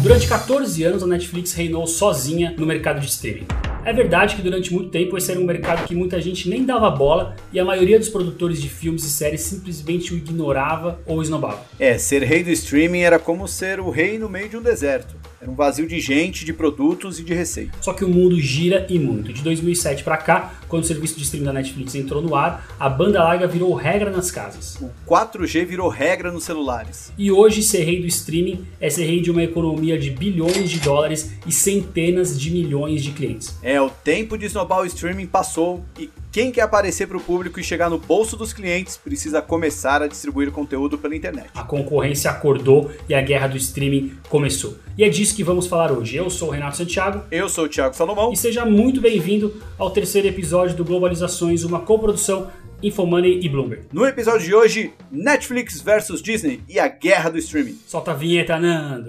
Durante 14 anos, a Netflix reinou sozinha no mercado de streaming. É verdade que durante muito tempo esse era um mercado que muita gente nem dava bola e a maioria dos produtores de filmes e séries simplesmente o ignorava ou esnobava. É, ser rei do streaming era como ser o rei no meio de um deserto. Era um vazio de gente, de produtos e de receita. Só que o mundo gira e muito. De 2007 para cá, quando o serviço de streaming da Netflix entrou no ar, a banda larga virou regra nas casas. O 4G virou regra nos celulares. E hoje ser rei do streaming é ser rei de uma economia de bilhões de dólares e centenas de milhões de clientes. É, o tempo de esnobar o streaming passou e quem quer aparecer para o público e chegar no bolso dos clientes precisa começar a distribuir conteúdo pela internet. A concorrência acordou e a guerra do streaming começou. E é disso que vamos falar hoje. Eu sou o Renato Santiago. Eu sou o Thiago Salomão. E seja muito bem-vindo ao terceiro episódio do Globalizações, uma coprodução Infomoney e Bloomberg. No episódio de hoje, Netflix versus Disney e a guerra do streaming. Solta a vinheta, Nando.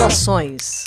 Globalizações.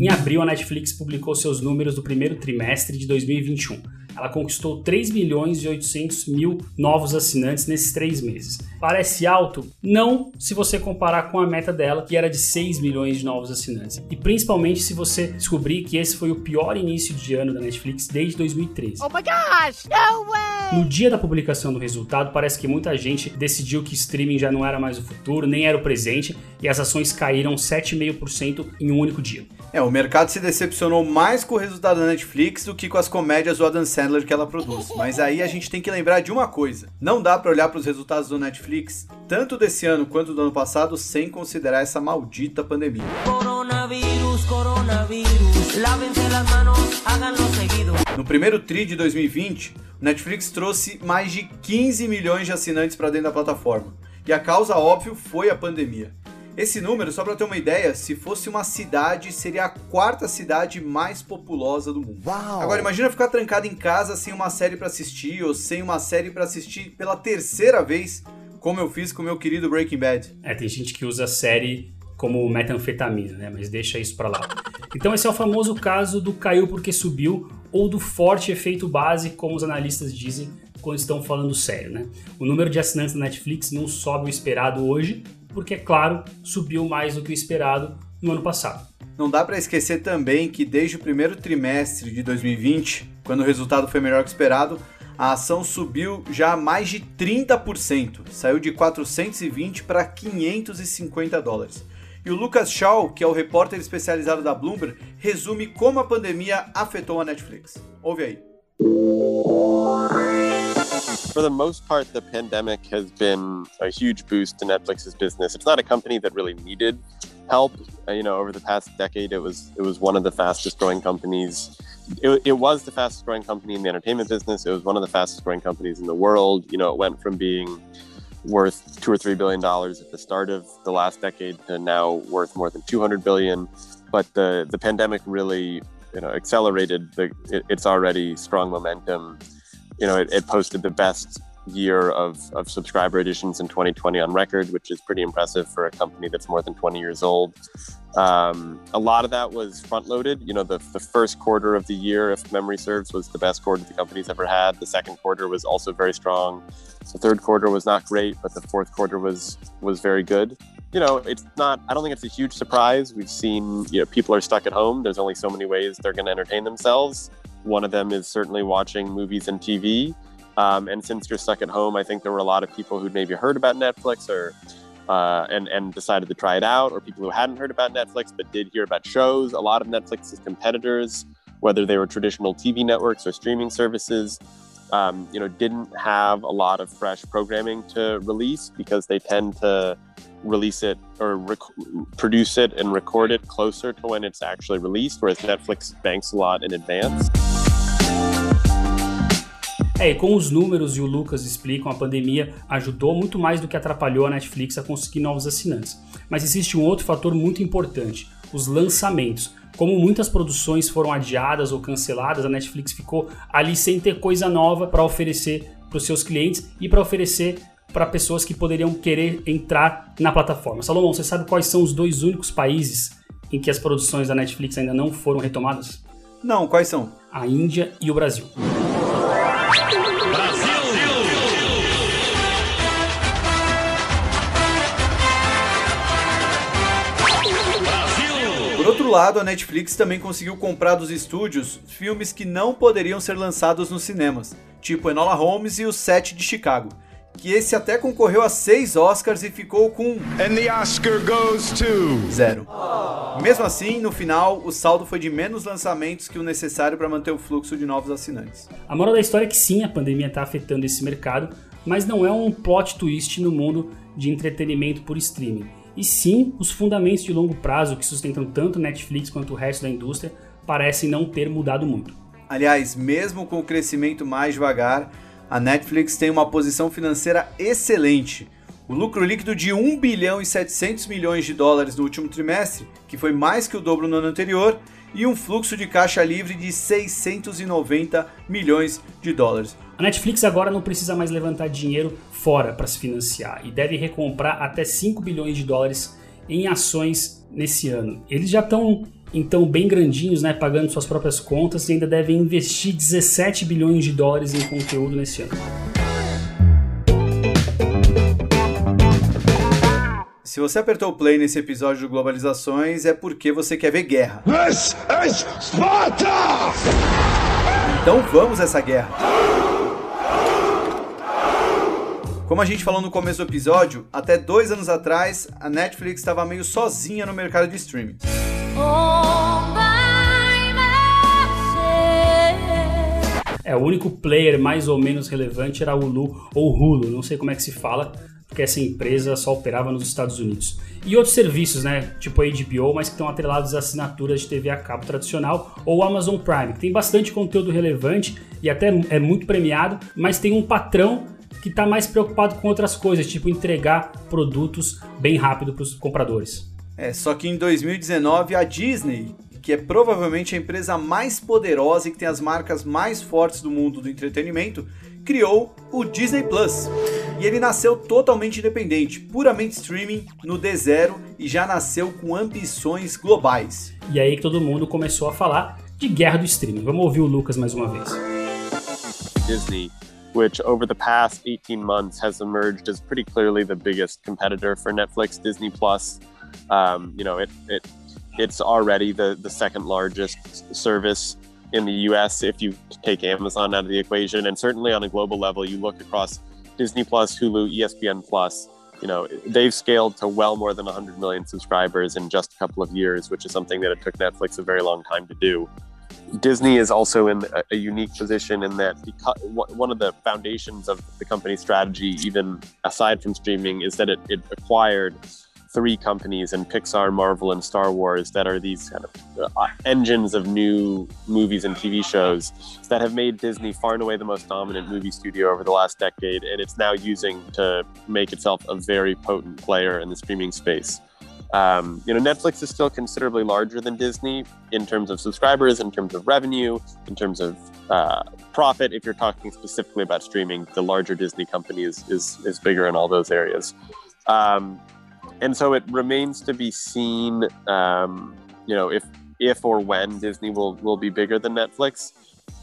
Em abril, a Netflix publicou seus números do primeiro trimestre de 2021. Ela conquistou 3 milhões e 800 mil novos assinantes nesses três meses. Parece alto? Não, se você comparar com a meta dela, que era de 6 milhões de novos assinantes. E principalmente se você descobrir que esse foi o pior início de ano da Netflix desde 2013. Oh my gosh, no way! No dia da publicação do resultado, parece que muita gente decidiu que streaming já não era mais o futuro, nem era o presente, e as ações caíram 7,5% em um único dia. É, o mercado se decepcionou mais com o resultado da Netflix do que com as comédias do Adam Sandler que ela produz. Mas aí a gente tem que lembrar de uma coisa: não dá para olhar para os resultados do Netflix, tanto desse ano quanto do ano passado, sem considerar essa maldita pandemia. Coronavirus, coronavirus, lávense las manos, háganlo seguido. No primeiro TRI de 2020, o Netflix trouxe mais de 15 milhões de assinantes para dentro da plataforma. E a causa, óbvio, foi a pandemia. Esse número, só para ter uma ideia, se fosse uma cidade, seria a quarta cidade mais populosa do mundo. Uau. Agora imagina ficar trancado em casa sem uma série para assistir ou sem uma série para assistir pela terceira vez, como eu fiz com o meu querido Breaking Bad. É, tem gente que usa a série como metanfetamina, né? Mas deixa isso pra lá. Então esse é o famoso caso do caiu porque subiu ou do forte efeito base, como os analistas dizem quando estão falando sério, né? O número de assinantes da Netflix não sobe o esperado hoje, porque, é claro, subiu mais do que o esperado no ano passado. Não dá para esquecer também que desde o primeiro trimestre de 2020, quando o resultado foi melhor que esperado, a ação subiu já mais de 30%, saiu de 420 para 550 dólares. E o Lucas Shaw, que é o repórter especializado da Bloomberg, resume como a pandemia afetou a Netflix. Ouve aí. For the most part, the pandemic has been a huge boost to Netflix's business. It's not a company that really needed help. Uh, you know, over the past decade, it was it was one of the fastest growing companies. It, it was the fastest growing company in the entertainment business. It was one of the fastest growing companies in the world. You know, it went from being worth two or three billion dollars at the start of the last decade to now worth more than 200 billion. But the the pandemic really you know accelerated the it, its already strong momentum. You know, it, it posted the best year of, of subscriber additions in 2020 on record, which is pretty impressive for a company that's more than 20 years old. Um, a lot of that was front loaded. You know, the, the first quarter of the year, if memory serves, was the best quarter the company's ever had. The second quarter was also very strong. The third quarter was not great, but the fourth quarter was was very good. You know, it's not. I don't think it's a huge surprise. We've seen, you know, people are stuck at home. There's only so many ways they're going to entertain themselves. One of them is certainly watching movies and TV. Um, and since you're stuck at home, I think there were a lot of people who'd maybe heard about Netflix or uh, and and decided to try it out, or people who hadn't heard about Netflix but did hear about shows. A lot of Netflix's competitors, whether they were traditional TV networks or streaming services, um, you know, didn't have a lot of fresh programming to release because they tend to release it or rec- produce it and record it closer to when it's actually released, whereas Netflix banks a lot in advance. É, e com os números e o Lucas explicam, a pandemia ajudou muito mais do que atrapalhou a Netflix a conseguir novos assinantes. Mas existe um outro fator muito importante: os lançamentos. Como muitas produções foram adiadas ou canceladas, a Netflix ficou ali sem ter coisa nova para oferecer para os seus clientes e para oferecer para pessoas que poderiam querer entrar na plataforma. Salomão, você sabe quais são os dois únicos países em que as produções da Netflix ainda não foram retomadas? Não, quais são? A Índia e o Brasil. Outro lado, a Netflix também conseguiu comprar dos estúdios filmes que não poderiam ser lançados nos cinemas, tipo Enola Holmes e O Sete de Chicago, que esse até concorreu a seis Oscars e ficou com And the Oscar goes to. zero. Mesmo assim, no final, o saldo foi de menos lançamentos que o necessário para manter o fluxo de novos assinantes. A moral da história é que sim, a pandemia está afetando esse mercado, mas não é um plot twist no mundo de entretenimento por streaming. E sim, os fundamentos de longo prazo que sustentam tanto Netflix quanto o resto da indústria parecem não ter mudado muito. Aliás, mesmo com o crescimento mais devagar, a Netflix tem uma posição financeira excelente. O lucro líquido de 1 bilhão e 700 milhões de dólares no último trimestre, que foi mais que o dobro no ano anterior, e um fluxo de caixa livre de 690 milhões de dólares. A Netflix agora não precisa mais levantar dinheiro fora para se financiar e deve recomprar até 5 bilhões de dólares em ações nesse ano. Eles já estão então bem grandinhos, né, pagando suas próprias contas e ainda devem investir 17 bilhões de dólares em conteúdo nesse ano. Se você apertou o play nesse episódio do Globalizações é porque você quer ver guerra. This is Sparta! Então vamos a essa guerra. Como a gente falou no começo do episódio, até dois anos atrás a Netflix estava meio sozinha no mercado de streaming. É, o único player mais ou menos relevante era o Hulu ou Hulu, não sei como é que se fala, porque essa empresa só operava nos Estados Unidos. E outros serviços, né, tipo a HBO, mas que estão atrelados a assinaturas de TV a cabo tradicional ou Amazon Prime, que tem bastante conteúdo relevante e até é muito premiado, mas tem um patrão que está mais preocupado com outras coisas, tipo entregar produtos bem rápido para os compradores. É, só que em 2019 a Disney, que é provavelmente a empresa mais poderosa e que tem as marcas mais fortes do mundo do entretenimento, criou o Disney Plus. E ele nasceu totalmente independente, puramente streaming no D0 e já nasceu com ambições globais. E aí que todo mundo começou a falar de guerra do streaming. Vamos ouvir o Lucas mais uma vez. Disney, which over the past 18 months has emerged as pretty clearly the biggest competitor for Netflix, Disney Plus. Um, you know, it, it it's already the, the second largest service in the US if you take Amazon out of the equation. And certainly on a global level, you look across Disney Plus, Hulu, ESPN Plus, you know, they've scaled to well more than 100 million subscribers in just a couple of years, which is something that it took Netflix a very long time to do. Disney is also in a, unique position in that because, one of the foundations of the company's strategy, even aside from streaming, is that it, it acquired three companies in Pixar, Marvel, and Star Wars that are these kind of uh, engines of new movies and TV shows that have made Disney far and away the most dominant movie studio over the last decade, and it's now using to make itself a very potent player in the streaming space. Um, you know, Netflix is still considerably larger than Disney in terms of subscribers, in terms of revenue, in terms of uh, profit. If you're talking specifically about streaming, the larger Disney company is is, is bigger in all those areas. Um, and so it remains to be seen, um, you know, if if or when Disney will will be bigger than Netflix.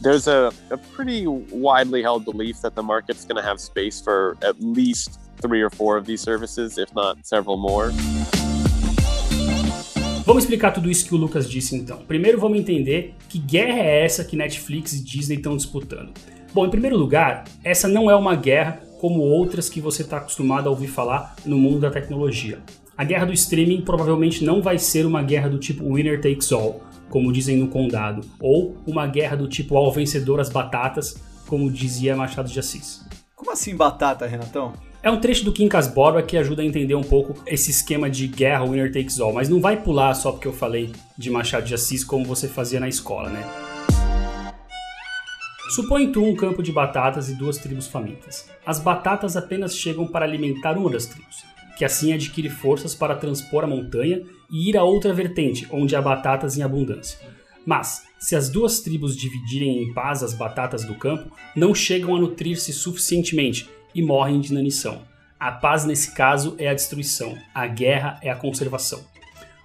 There's a, a pretty widely held belief that the market's going to have space for at least three or four of these services, if not several more. Vamos explicar tudo isso que o Lucas disse então. Primeiro vamos entender que guerra é essa que Netflix e Disney estão disputando. Bom, em primeiro lugar, essa não é uma guerra como outras que você está acostumado a ouvir falar no mundo da tecnologia. A guerra do streaming provavelmente não vai ser uma guerra do tipo winner takes all, como dizem no Condado, ou uma guerra do tipo ao vencedor as batatas, como dizia Machado de Assis. Como assim batata, Renatão? É um trecho do Quincas Borba que ajuda a entender um pouco esse esquema de guerra winner takes all, mas não vai pular só porque eu falei de Machado de Assis como você fazia na escola, né? Supõe tu um campo de batatas e duas tribos famintas. As batatas apenas chegam para alimentar uma das tribos, que assim adquire forças para transpor a montanha e ir a outra vertente, onde há batatas em abundância. Mas, se as duas tribos dividirem em paz as batatas do campo, não chegam a nutrir-se suficientemente e morrem de inanição. A paz nesse caso é a destruição, a guerra é a conservação.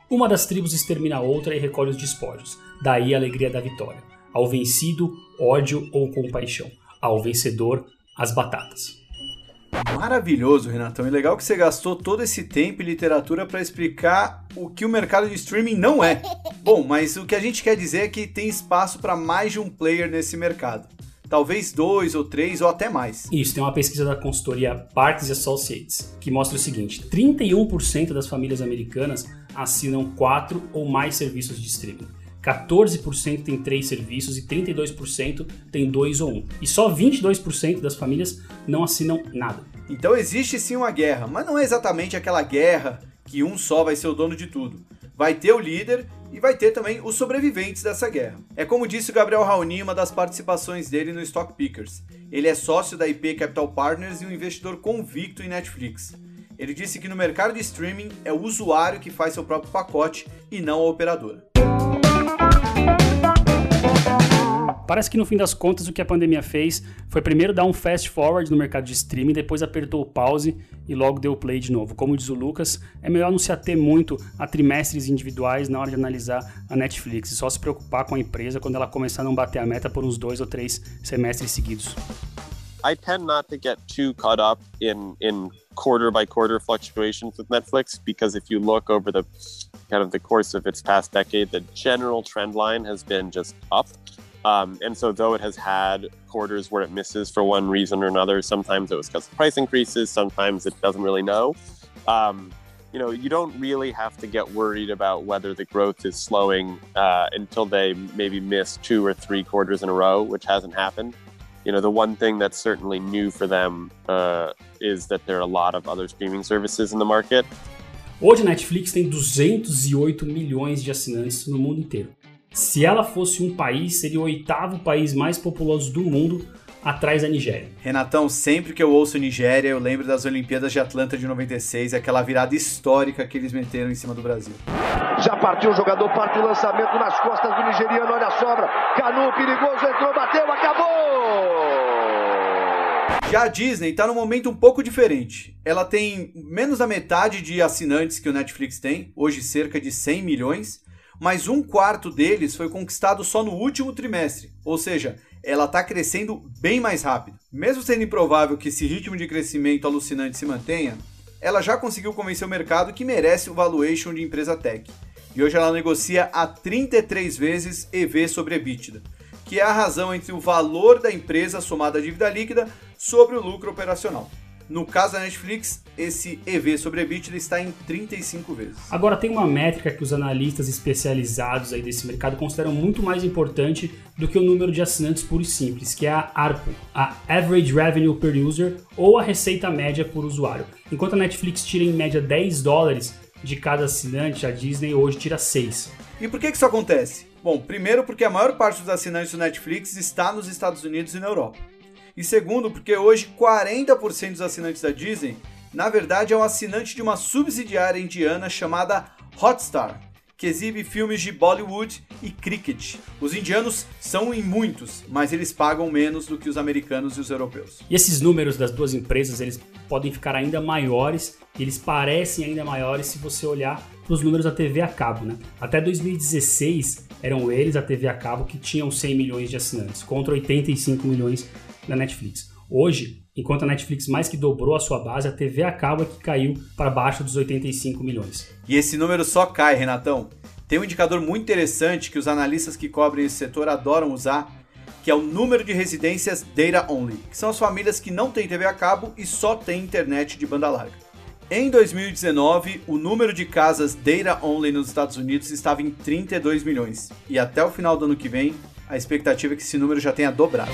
Uma das tribos extermina a outra e recolhe os despojos, daí a alegria da vitória. Ao vencido, ódio ou compaixão. Ao vencedor, as batatas. Maravilhoso, Renatão. E legal que você gastou todo esse tempo e literatura para explicar o que o mercado de streaming não é. Bom, mas o que a gente quer dizer é que tem espaço para mais de um player nesse mercado. Talvez dois ou três ou até mais. Isso, tem uma pesquisa da consultoria Parks Associates que mostra o seguinte: 31% das famílias americanas assinam quatro ou mais serviços de streaming. 14% tem três serviços e 32% tem dois ou um. E só 22% das famílias não assinam nada. Então existe sim uma guerra, mas não é exatamente aquela guerra que um só vai ser o dono de tudo. Vai ter o líder e vai ter também os sobreviventes dessa guerra. É como disse o Gabriel Raoni em uma das participações dele no Stock Pickers. Ele é sócio da IP Capital Partners e um investidor convicto em Netflix. Ele disse que no mercado de streaming é o usuário que faz seu próprio pacote e não a operadora. Parece que no fim das contas o que a pandemia fez foi primeiro dar um fast forward no mercado de streaming, depois apertou o pause e logo deu play de novo. Como diz o Lucas, é melhor não se ater muito a trimestres individuais na hora de analisar a Netflix e só se preocupar com a empresa quando ela começar a não bater a meta por uns dois ou três semestres seguidos. I tend not to get too caught up in in quarter by quarter fluctuations with Netflix because if you look over the kind of the course of its past decade, the general trend line has been just up. Um, and so, though it has had quarters where it misses for one reason or another, sometimes it was because of price increases, sometimes it doesn't really know. Um, you know, you don't really have to get worried about whether the growth is slowing uh, until they maybe miss two or three quarters in a row, which hasn't happened. You know, the one thing that's certainly new for them uh, is that there are a lot of other streaming services in the market. Hoje Netflix tem 208 milhões de assinantes no mundo inteiro. Se ela fosse um país, seria o oitavo país mais populoso do mundo, atrás da Nigéria. Renatão, sempre que eu ouço Nigéria, eu lembro das Olimpíadas de Atlanta de 96, aquela virada histórica que eles meteram em cima do Brasil. Já partiu o jogador, parte o lançamento nas costas do nigeriano, olha a sobra. Canu, perigoso, entrou, bateu, acabou! Já a Disney está num momento um pouco diferente. Ela tem menos da metade de assinantes que o Netflix tem, hoje cerca de 100 milhões, mas um quarto deles foi conquistado só no último trimestre, ou seja, ela está crescendo bem mais rápido. Mesmo sendo improvável que esse ritmo de crescimento alucinante se mantenha, ela já conseguiu convencer o mercado que merece o valuation de empresa tech. E hoje ela negocia a 33 vezes EV sobre EBITDA, que é a razão entre o valor da empresa somado à dívida líquida sobre o lucro operacional. No caso da Netflix, esse EV sobre EBITDA está em 35 vezes. Agora tem uma métrica que os analistas especializados aí desse mercado consideram muito mais importante do que o número de assinantes puro e simples, que é a ARPU, a Average Revenue Per User, ou a receita média por usuário. Enquanto a Netflix tira em média 10 dólares de cada assinante, a Disney hoje tira 6. E por que isso acontece? Bom, primeiro porque a maior parte dos assinantes do Netflix está nos Estados Unidos e na Europa. E segundo, porque hoje 40% dos assinantes da Disney, na verdade, é um assinante de uma subsidiária indiana chamada Hotstar, que exibe filmes de Bollywood e cricket. Os indianos são em muitos, mas eles pagam menos do que os americanos e os europeus. E esses números das duas empresas, eles podem ficar ainda maiores, eles parecem ainda maiores se você olhar para os números da TV a cabo, né? Até 2016 eram eles a TV a cabo que tinham 100 milhões de assinantes, contra 85 milhões da Netflix. Hoje, enquanto a Netflix mais que dobrou a sua base, a TV a cabo é que caiu para baixo dos 85 milhões. E esse número só cai, Renatão. Tem um indicador muito interessante que os analistas que cobrem esse setor adoram usar, que é o número de residências data only, que são as famílias que não têm TV a cabo e só têm internet de banda larga. Em 2019, o número de casas data only nos Estados Unidos estava em 32 milhões, e até o final do ano que vem, a expectativa é que esse número já tenha dobrado.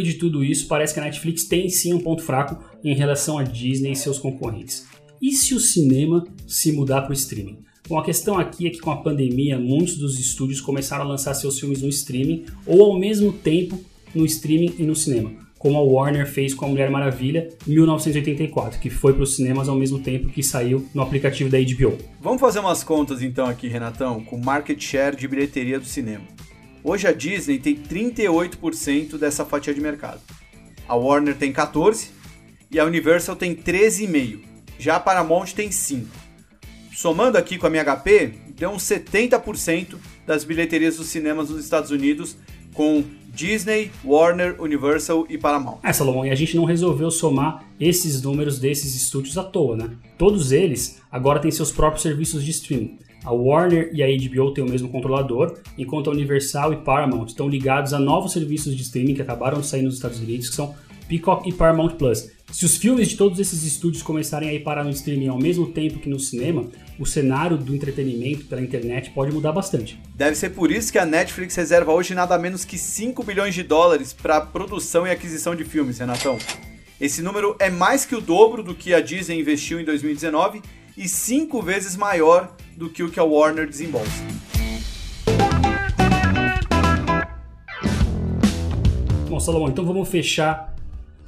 Meio de tudo isso, parece que a Netflix tem sim um ponto fraco em relação a Disney e seus concorrentes. E se o cinema se mudar para o streaming? Bom, a questão aqui é que com a pandemia, muitos dos estúdios começaram a lançar seus filmes no streaming ou ao mesmo tempo no streaming e no cinema, como a Warner fez com a Mulher Maravilha em 1984, que foi para os cinemas ao mesmo tempo que saiu no aplicativo da HBO. Vamos fazer umas contas então aqui, Renatão, com market share de bilheteria do cinema. Hoje a Disney tem 38% dessa fatia de mercado. A Warner tem 14% e a Universal tem 13,5%. Já a Paramount tem 5%. Somando aqui com a MHP, deu uns 70% das bilheterias dos cinemas nos Estados Unidos com Disney, Warner, Universal e Paramount. É, Salomão, e a gente não resolveu somar esses números desses estúdios à toa, né? Todos eles agora têm seus próprios serviços de streaming. A Warner e a HBO têm o mesmo controlador, enquanto a Universal e Paramount estão ligados a novos serviços de streaming que acabaram de sair nos Estados Unidos, que são Peacock e Paramount Plus. Se os filmes de todos esses estúdios começarem a ir parar no streaming ao mesmo tempo que no cinema, o cenário do entretenimento pela internet pode mudar bastante. Deve ser por isso que a Netflix reserva hoje nada menos que 5 bilhões de dólares para produção e aquisição de filmes, Renatão. Esse número é mais que o dobro do que a Disney investiu em 2019 e cinco vezes maior do que o que a Warner desembolsa. Bom, Salomão, então vamos fechar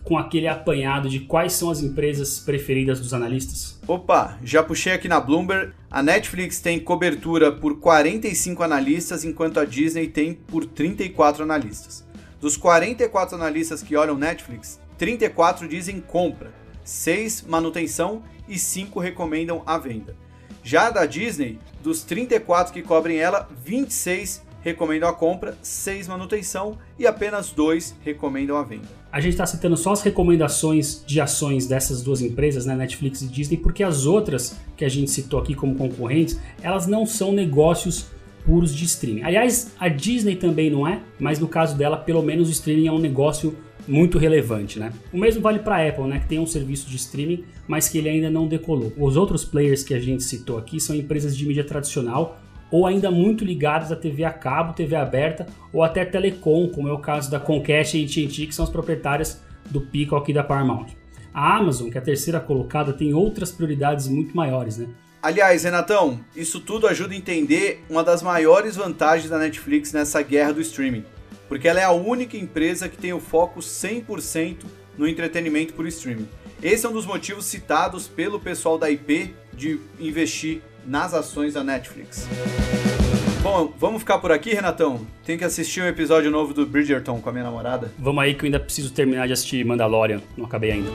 com aquele apanhado de quais são as empresas preferidas dos analistas? Opa, já puxei aqui na Bloomberg. A Netflix tem cobertura por 45 analistas, enquanto a Disney tem por 34 analistas. Dos 44 analistas que olham Netflix, 34 dizem compra, 6 manutenção e 5 recomendam a venda. Já da Disney, dos 34 que cobrem ela, 26 recomendam a compra, 6 manutenção e apenas 2 recomendam a venda. A gente está citando só as recomendações de ações dessas duas empresas, né, Netflix e Disney, porque as outras que a gente citou aqui como concorrentes, elas não são negócios puros de streaming. Aliás, a Disney também não é, mas no caso dela, pelo menos o streaming é um negócio muito relevante, né? O mesmo vale para a Apple, né, que tem um serviço de streaming, mas que ele ainda não decolou. Os outros players que a gente citou aqui são empresas de mídia tradicional ou ainda muito ligados à TV a cabo, TV aberta ou até telecom, como é o caso da Comcast e AT&T, que são as proprietárias do Peacock e da Paramount. A Amazon, que é a terceira colocada, tem outras prioridades muito maiores, né? Aliás, Renatão, isso tudo ajuda a entender uma das maiores vantagens da Netflix nessa guerra do streaming, porque ela é a única empresa que tem o foco 100% no entretenimento por streaming. Esse é um dos motivos citados pelo pessoal da IP de investir nas ações da Netflix. Bom, vamos ficar por aqui, Renatão? Tem que assistir um episódio novo do Bridgerton com a minha namorada. Vamos aí que eu ainda preciso terminar de assistir Mandalorian, não acabei ainda.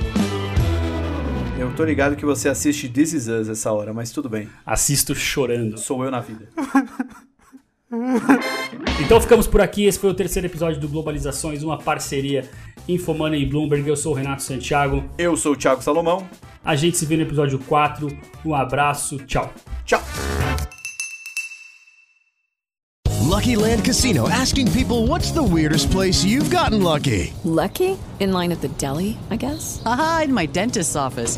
Eu tô ligado que você assiste This Is Us essa hora, mas tudo bem. Assisto chorando. Sou eu na vida. Então ficamos por aqui. Esse foi o terceiro episódio do Globalizações, uma parceria Infomoney e Bloomberg. Eu sou o Renato Santiago. Eu sou o Thiago Salomão. A gente se vê no episódio 4. Um abraço, tchau. Tchau. Lucky Land Casino asking people what's the weirdest place you've gotten lucky? Lucky? In line at the deli, I guess? Aha, in my dentist's office.